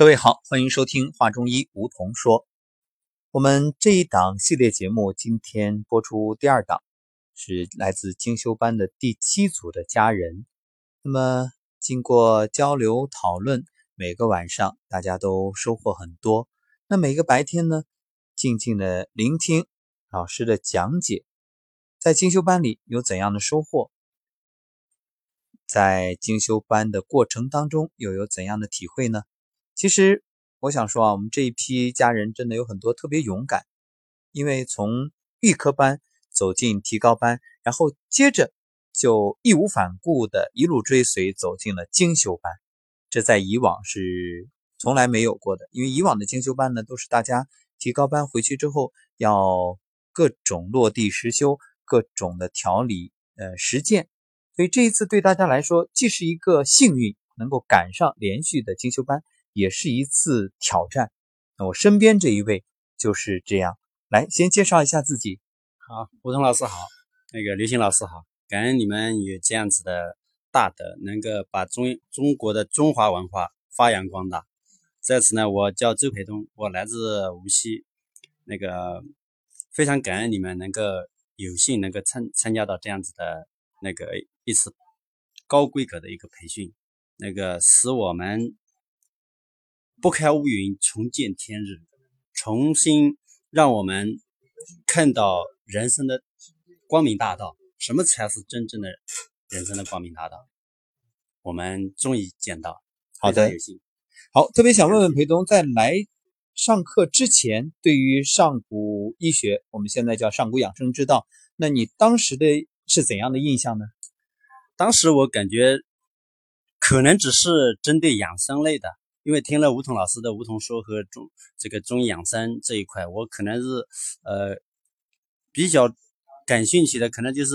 各位好，欢迎收听《话中医》，梧桐说。我们这一档系列节目今天播出第二档，是来自精修班的第七组的家人。那么经过交流讨论，每个晚上大家都收获很多。那每个白天呢，静静的聆听老师的讲解，在精修班里有怎样的收获？在精修班的过程当中又有怎样的体会呢？其实我想说啊，我们这一批家人真的有很多特别勇敢，因为从预科班走进提高班，然后接着就义无反顾的一路追随走进了精修班，这在以往是从来没有过的。因为以往的精修班呢，都是大家提高班回去之后要各种落地实修，各种的调理呃实践，所以这一次对大家来说，既是一个幸运，能够赶上连续的精修班。也是一次挑战。那我身边这一位就是这样。来，先介绍一下自己。好，吴桐老师好，那个刘星老师好，感恩你们有这样子的大德，能够把中中国的中华文化发扬光大。在此呢，我叫周培东，我来自无锡。那个非常感恩你们能够有幸能够参参加到这样子的那个一次高规格的一个培训，那个使我们。拨开乌云，重见天日，重新让我们看到人生的光明大道。什么才是真正的人生的光明大道？我们终于见到。好的，好，特别想问问裴东，在来上课之前，对于上古医学，我们现在叫上古养生之道，那你当时的是怎样的印象呢？当时我感觉可能只是针对养生类的。因为听了吴桐老师的梧桐说和中这个中医养生这一块，我可能是呃比较感兴趣的，可能就是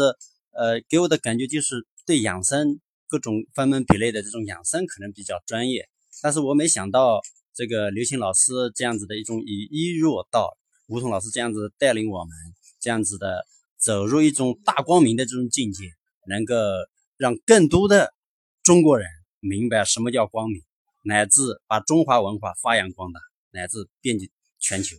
呃给我的感觉就是对养生各种分门别类的这种养生可能比较专业，但是我没想到这个刘星老师这样子的一种以医入道，梧桐老师这样子带领我们这样子的走入一种大光明的这种境界，能够让更多的中国人明白什么叫光明。乃至把中华文化发扬光大，乃至遍及全球。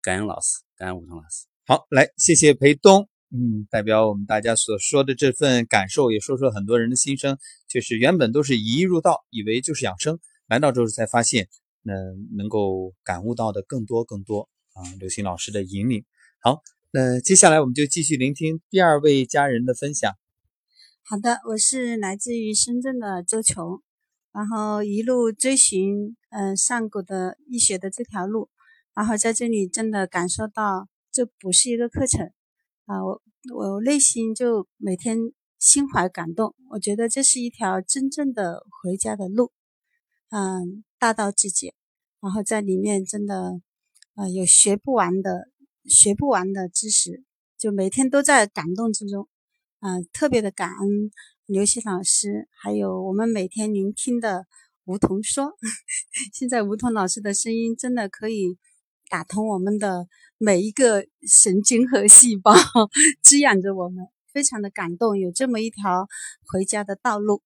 感恩老师，感恩吴桐老师。好，来，谢谢裴东。嗯，代表我们大家所说的这份感受，也说出了很多人的心声。就是原本都是以医入道，以为就是养生，来到之后才发现，那能够感悟到的更多更多啊。刘星老师的引领。好，那接下来我们就继续聆听第二位家人的分享。好的，我是来自于深圳的周琼。然后一路追寻，嗯，上古的医学的这条路，然后在这里真的感受到，这不是一个课程，啊，我我内心就每天心怀感动，我觉得这是一条真正的回家的路，嗯，大道至简，然后在里面真的，啊，有学不完的学不完的知识，就每天都在感动之中，嗯，特别的感恩。刘希老师，还有我们每天聆听的梧桐说，现在梧桐老师的声音真的可以打通我们的每一个神经和细胞，滋养着我们，非常的感动。有这么一条回家的道路，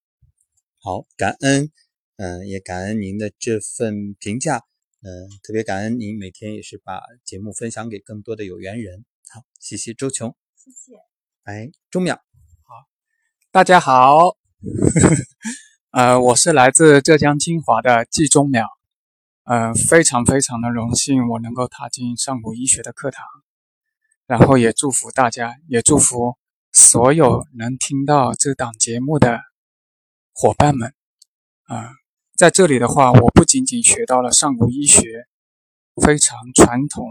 好，感恩，嗯，也感恩您的这份评价，嗯，特别感恩您每天也是把节目分享给更多的有缘人。好，谢谢周琼，谢谢，哎，钟淼。大家好，呃，我是来自浙江金华的季中淼，呃，非常非常的荣幸我能够踏进上古医学的课堂，然后也祝福大家，也祝福所有能听到这档节目的伙伴们，啊，在这里的话，我不仅仅学到了上古医学非常传统、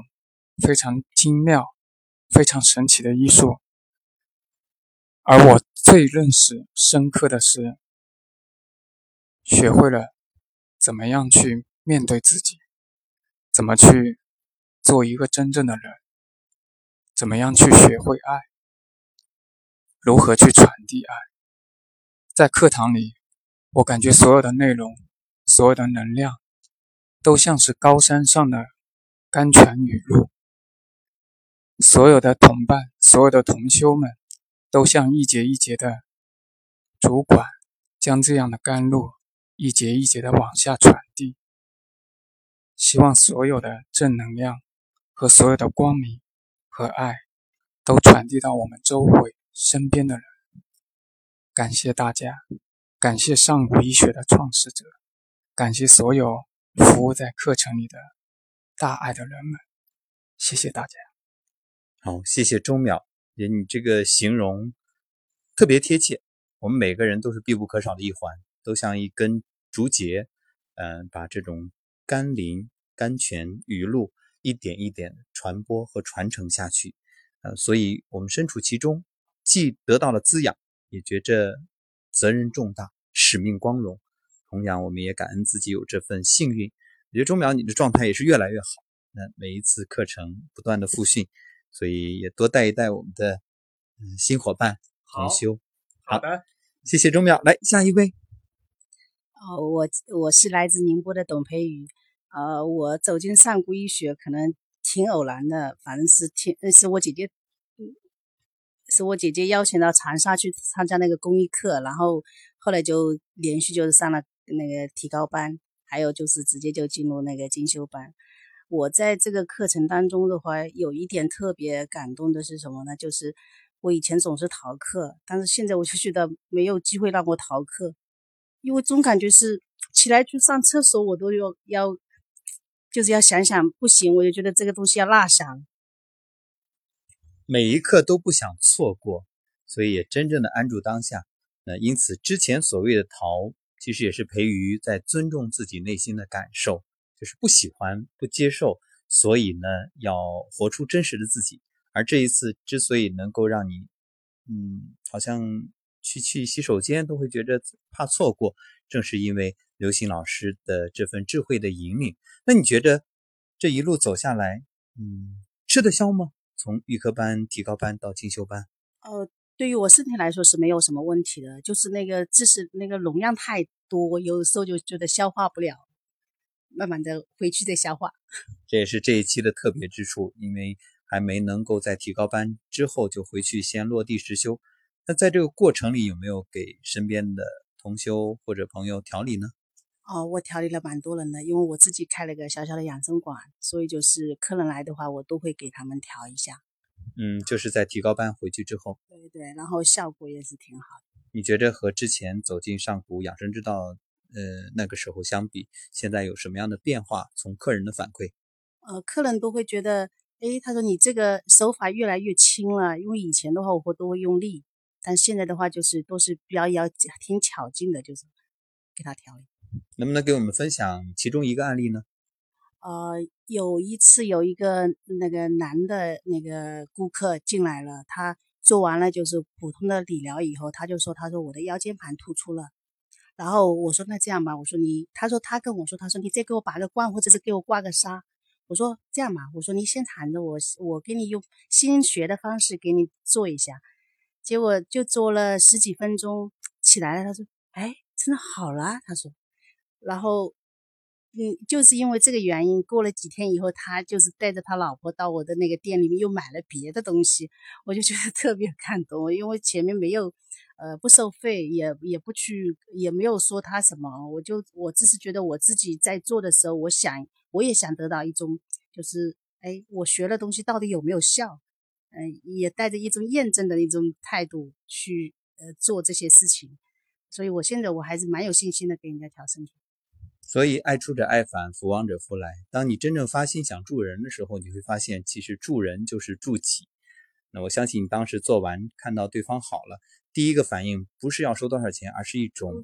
非常精妙、非常神奇的医术。而我最认识深刻的是，学会了怎么样去面对自己，怎么去做一个真正的人，怎么样去学会爱，如何去传递爱。在课堂里，我感觉所有的内容，所有的能量，都像是高山上的甘泉雨露，所有的同伴，所有的同修们。都像一节一节的主管，将这样的甘露一节一节的往下传递，希望所有的正能量和所有的光明和爱都传递到我们周围身边的人。感谢大家，感谢上古医学的创始者，感谢所有服务在课程里的大爱的人们。谢谢大家。好，谢谢钟淼，你这个形容特别贴切。我们每个人都是必不可少的一环，都像一根竹节，嗯，把这种甘霖、甘泉、雨露一点一点传播和传承下去。呃，所以我们身处其中，既得到了滋养，也觉着责任重大、使命光荣。同样，我们也感恩自己有这份幸运。我觉得钟淼，你的状态也是越来越好。那每一次课程不断的复训。所以也多带一带我们的嗯新伙伴同修。好的，谢谢钟淼。来下一位。哦，我我是来自宁波的董培宇。呃，我走进上古医学可能挺偶然的，反正是听是我姐姐，是我姐姐邀请到长沙去参加那个公益课，然后后来就连续就是上了那个提高班，还有就是直接就进入那个进修班。我在这个课程当中的话，有一点特别感动的是什么呢？就是我以前总是逃课，但是现在我就觉得没有机会让我逃课，因为总感觉是起来去上厕所，我都要要，就是要想想不行，我就觉得这个东西要落下。每一刻都不想错过，所以也真正的安住当下。那因此之前所谓的逃，其实也是培育在尊重自己内心的感受。就是不喜欢、不接受，所以呢，要活出真实的自己。而这一次之所以能够让你，嗯，好像去去洗手间都会觉得怕错过，正是因为刘星老师的这份智慧的引领。那你觉得这一路走下来，嗯，吃得消吗？从预科班、提高班到进修班？呃，对于我身体来说是没有什么问题的，就是那个知识那个容量太多，有时候就觉得消化不了。慢慢的回去再消化，这也是这一期的特别之处，因为还没能够在提高班之后就回去先落地实修。那在这个过程里有没有给身边的同修或者朋友调理呢？哦，我调理了蛮多人的，因为我自己开了个小小的养生馆，所以就是客人来的话，我都会给他们调一下。嗯，就是在提高班回去之后。对对，然后效果也是挺好的。你觉得和之前走进上古养生之道？呃，那个时候相比，现在有什么样的变化？从客人的反馈，呃，客人都会觉得，哎，他说你这个手法越来越轻了，因为以前的话我会都会用力，但现在的话就是都是比较要挺巧劲的，就是给他调理。能不能给我们分享其中一个案例呢？呃，有一次有一个那个男的那个顾客进来了，他做完了就是普通的理疗以后，他就说，他说我的腰间盘突出了。然后我说那这样吧，我说你，他说他跟我说，他说你再给我拔个罐，或者是给我挂个纱。我说这样吧，我说你先躺着，我我给你用新学的方式给你做一下。结果就做了十几分钟，起来了，他说，哎，真的好了，他说。然后，嗯，就是因为这个原因，过了几天以后，他就是带着他老婆到我的那个店里面又买了别的东西，我就觉得特别感动，因为前面没有。呃，不收费，也也不去，也没有说他什么，我就我只是觉得我自己在做的时候，我想我也想得到一种，就是哎，我学的东西到底有没有效？嗯，也带着一种验证的一种态度去呃做这些事情，所以我现在我还是蛮有信心的给人家调身体。所以爱出者爱返，福往者福来。当你真正发心想助人的时候，你会发现其实助人就是助己。那我相信你当时做完看到对方好了。第一个反应不是要收多少钱，而是一种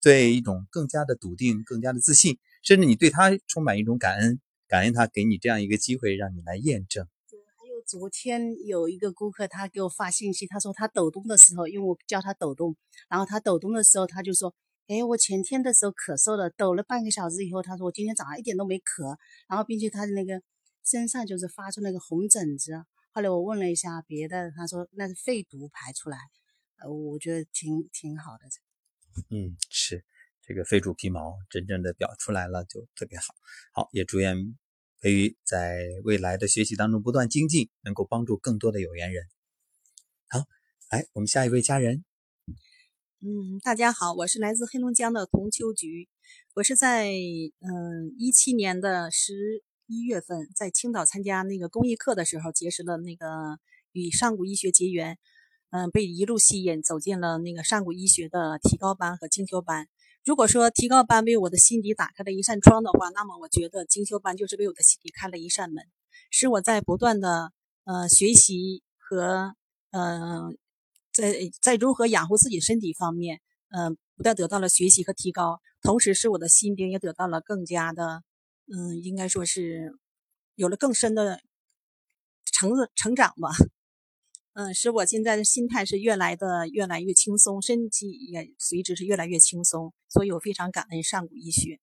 对一种更加的笃定、更加的自信，甚至你对他充满一种感恩，感恩他给你这样一个机会，让你来验证。对，还有昨天有一个顾客，他给我发信息，他说他抖动的时候，因为我教他抖动，然后他抖动的时候，他就说：“哎，我前天的时候咳嗽了，抖了半个小时以后，他说我今天早上一点都没咳，然后并且他的那个身上就是发出那个红疹子。”后来我问了一下别的，他说那是肺毒排出来，呃，我觉得挺挺好的。嗯，是这个肺主皮毛真正的表出来了就特别好。好，也祝愿培育在未来的学习当中不断精进，能够帮助更多的有缘人。好，来我们下一位家人。嗯，大家好，我是来自黑龙江的童秋菊，我是在嗯一七年的十一月份在青岛参加那个公益课的时候结识了那个与上古医学结缘，嗯，被一路吸引走进了那个上古医学的提高班和精修班。如果说提高班为我的心底打开了一扇窗的话，那么我觉得精修班就是为我的心底开了一扇门，使我在不断的呃学习和嗯在在如何养护自己身体方面，嗯不断得到了学习和提高，同时使我的心灵也得到了更加的嗯应该说是有了更深的成成长吧。嗯，使我现在的心态是越来的越来越轻松，身体也随之是越来越轻松，所以我非常感恩上古医学。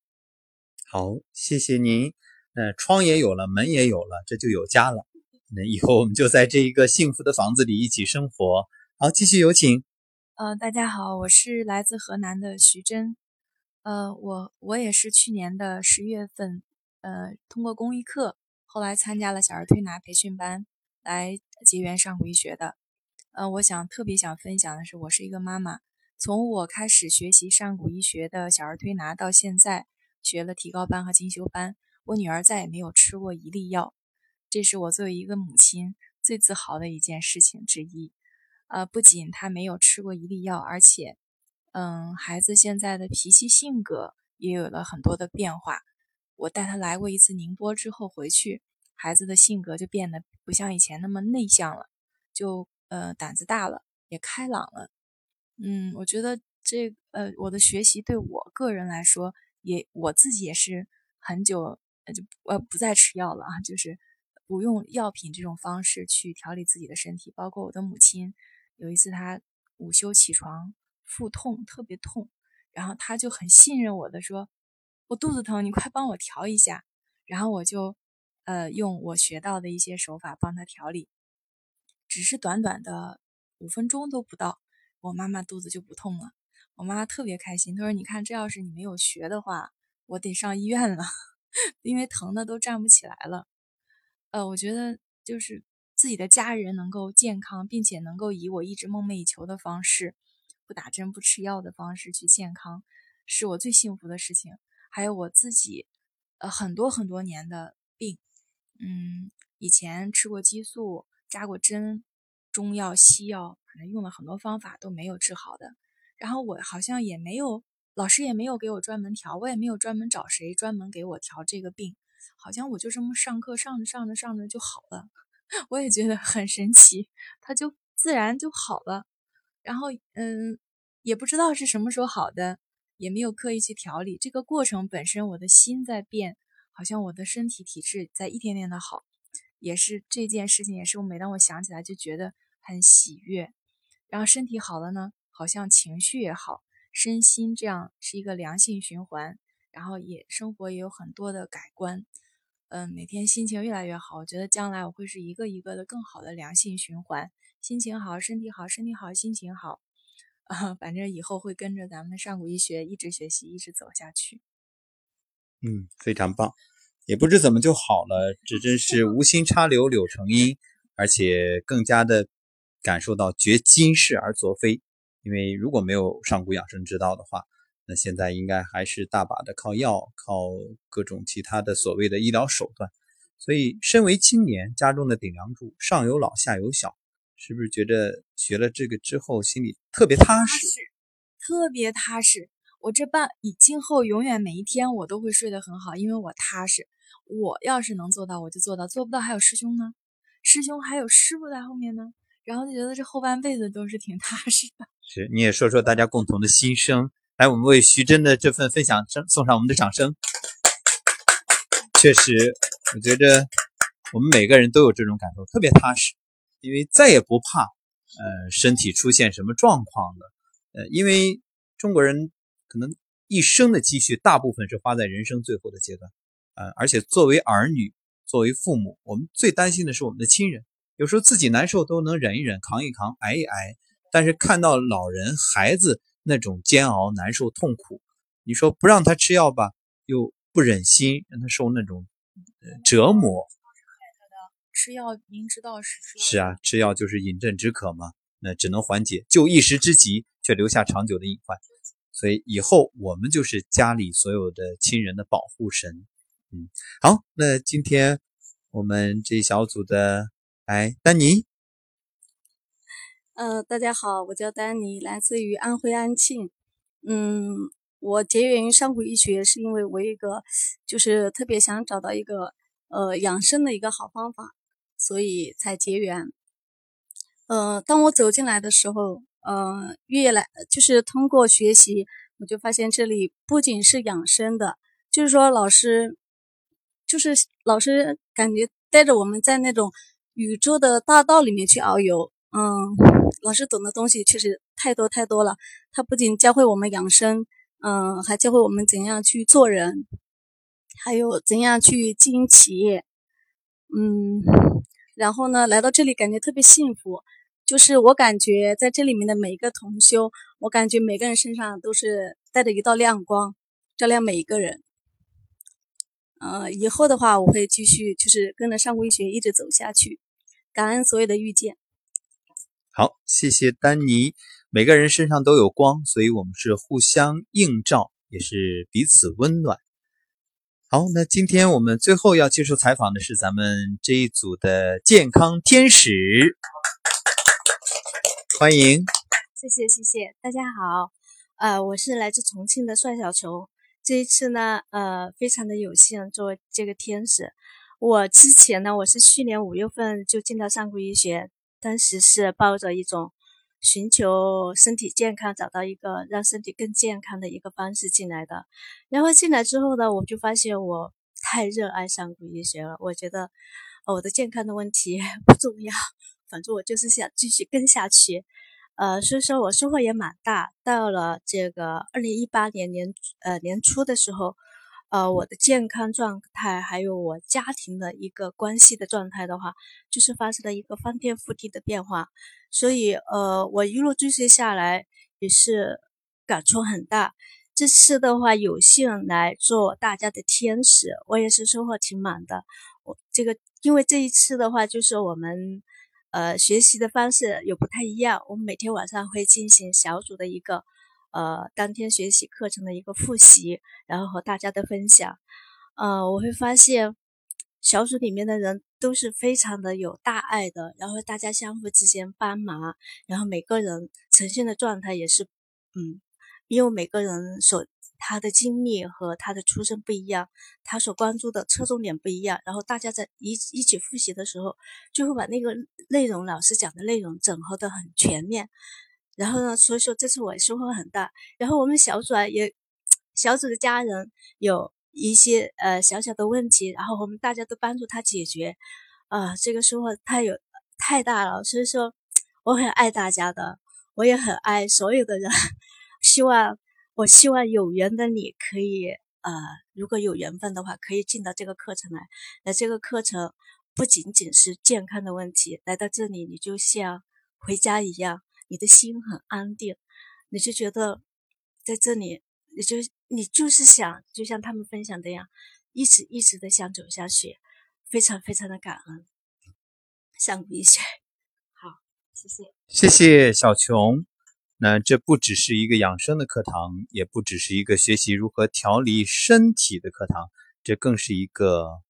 好，谢谢您。那窗也有了，门也有了，这就有家了。那以后我们就在这一个幸福的房子里一起生活。好，继续有请。呃，大家好，我是来自河南的徐真。呃，我我也是去年的十月份，呃，通过公益课，后来参加了小儿推拿培训班。来结缘上古医学的，呃，我想特别想分享的是，我是一个妈妈，从我开始学习上古医学的小儿推拿到现在，学了提高班和精修班，我女儿再也没有吃过一粒药，这是我作为一个母亲最自豪的一件事情之一。呃，不仅她没有吃过一粒药，而且，嗯，孩子现在的脾气性格也有了很多的变化。我带他来过一次宁波之后回去。孩子的性格就变得不像以前那么内向了，就呃胆子大了，也开朗了。嗯，我觉得这呃我的学习对我个人来说，也我自己也是很久呃就呃不再吃药了啊，就是不用药品这种方式去调理自己的身体。包括我的母亲，有一次她午休起床腹痛特别痛，然后她就很信任我的说：“我肚子疼，你快帮我调一下。”然后我就。呃，用我学到的一些手法帮他调理，只是短短的五分钟都不到，我妈妈肚子就不痛了。我妈特别开心，她说：“你看，这要是你没有学的话，我得上医院了，因为疼的都站不起来了。”呃，我觉得就是自己的家人能够健康，并且能够以我一直梦寐以求的方式，不打针、不吃药的方式去健康，是我最幸福的事情。还有我自己，呃，很多很多年的病。嗯，以前吃过激素，扎过针，中药、西药，反正用了很多方法都没有治好的。然后我好像也没有，老师也没有给我专门调，我也没有专门找谁专门给我调这个病。好像我就这么上课上着上着上着就好了，我也觉得很神奇，它就自然就好了。然后嗯，也不知道是什么时候好的，也没有刻意去调理。这个过程本身，我的心在变。好像我的身体体质在一天天的好，也是这件事情，也是我每当我想起来就觉得很喜悦。然后身体好了呢，好像情绪也好，身心这样是一个良性循环。然后也生活也有很多的改观，嗯，每天心情越来越好。我觉得将来我会是一个一个的更好的良性循环，心情好，身体好，身体好，心情好，啊，反正以后会跟着咱们上古医学一直学习，一直走下去。嗯，非常棒，也不知怎么就好了，这真是无心插柳柳成荫，而且更加的感受到绝今世而昨非。因为如果没有上古养生之道的话，那现在应该还是大把的靠药、靠各种其他的所谓的医疗手段。所以，身为青年，家中的顶梁柱，上有老，下有小，是不是觉得学了这个之后，心里特别踏实，特别踏实？我这半以今后永远每一天我都会睡得很好，因为我踏实。我要是能做到，我就做到；做不到，还有师兄呢，师兄还有师傅在后面呢。然后就觉得这后半辈子都是挺踏实的。是，你也说说大家共同的心声。来，我们为徐真的这份分享声送上我们的掌声。确实，我觉着我们每个人都有这种感受，特别踏实，因为再也不怕呃身体出现什么状况了。呃，因为中国人。可能一生的积蓄大部分是花在人生最后的阶段，呃，而且作为儿女，作为父母，我们最担心的是我们的亲人。有时候自己难受都能忍一忍、扛一扛、挨一挨，但是看到老人、孩子那种煎熬、难受、痛苦，你说不让他吃药吧，又不忍心让他受那种折磨。吃药您知道是是啊，吃药就是饮鸩止渴嘛，那只能缓解，救一时之急。却留下长久的隐患。所以以后我们就是家里所有的亲人的保护神。嗯，好，那今天我们这一小组的，来，丹尼。呃，大家好，我叫丹尼，来自于安徽安庆。嗯，我结缘于上古医学，是因为我一个就是特别想找到一个呃养生的一个好方法，所以才结缘。呃，当我走进来的时候，呃，越来就是通过学习，我就发现这里不仅是养生的，就是说老师就是老师感觉带着我们在那种宇宙的大道里面去遨游。嗯，老师懂的东西确实太多太多了。他不仅教会我们养生，嗯，还教会我们怎样去做人，还有怎样去经营企业。嗯，然后呢，来到这里感觉特别幸福。就是我感觉在这里面的每一个同修，我感觉每个人身上都是带着一道亮光，照亮每一个人。呃，以后的话，我会继续就是跟着上古医学一直走下去。感恩所有的遇见。好，谢谢丹尼。每个人身上都有光，所以我们是互相映照，也是彼此温暖。好，那今天我们最后要接受采访的是咱们这一组的健康天使，欢迎。谢谢谢谢，大家好，呃，我是来自重庆的帅小球。这一次呢，呃，非常的有幸做这个天使。我之前呢，我是去年五月份就进到上古医学。当时是抱着一种寻求身体健康、找到一个让身体更健康的一个方式进来的。然后进来之后呢，我就发现我太热爱上古医学了。我觉得我的健康的问题不重要，反正我就是想继续跟下去。呃，所以说我收获也蛮大。到了这个二零一八年年呃年初的时候。呃，我的健康状态还有我家庭的一个关系的状态的话，就是发生了一个翻天覆地的变化。所以，呃，我一路追随下来也是感触很大。这次的话，有幸来做大家的天使，我也是收获挺满的。我这个，因为这一次的话，就是我们呃学习的方式有不太一样。我们每天晚上会进行小组的一个。呃，当天学习课程的一个复习，然后和大家的分享。呃，我会发现小组里面的人都是非常的有大爱的，然后大家相互之间帮忙，然后每个人呈现的状态也是，嗯，因为每个人所他的经历和他的出身不一样，他所关注的侧重点不一样，然后大家在一一起复习的时候，就会把那个内容老师讲的内容整合的很全面。然后呢，所以说这次我收获很大。然后我们小组啊，也小组的家人有一些呃小小的问题，然后我们大家都帮助他解决，啊，这个收获太有太大了。所以说我很爱大家的，我也很爱所有的人。希望我希望有缘的你可以呃，如果有缘分的话，可以进到这个课程来。那这个课程不仅仅是健康的问题，来到这里你就像回家一样。你的心很安定，你就觉得在这里，你就你就是想，就像他们分享的样，一直一直的想走下去，非常非常的感恩，想一下。好，谢谢，谢谢小琼。那这不只是一个养生的课堂，也不只是一个学习如何调理身体的课堂，这更是一个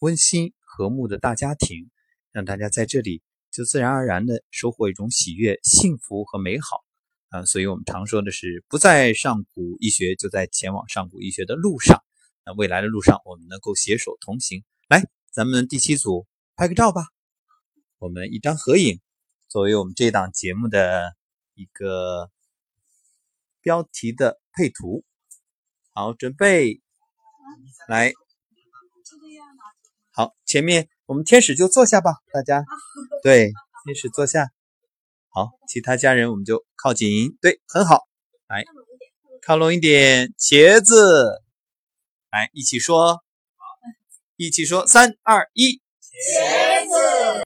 温馨和睦的大家庭，让大家在这里。就自然而然的收获一种喜悦、幸福和美好啊！所以我们常说的是，不在上古医学，就在前往上古医学的路上。那未来的路上，我们能够携手同行。来，咱们第七组拍个照吧，我们一张合影，作为我们这档节目的一个标题的配图。好，准备，来，好，前面。我们天使就坐下吧，大家，对，天使坐下，好，其他家人我们就靠近，对，很好，来，靠拢一点，茄子，来，一起说，一起说，三二一，茄子。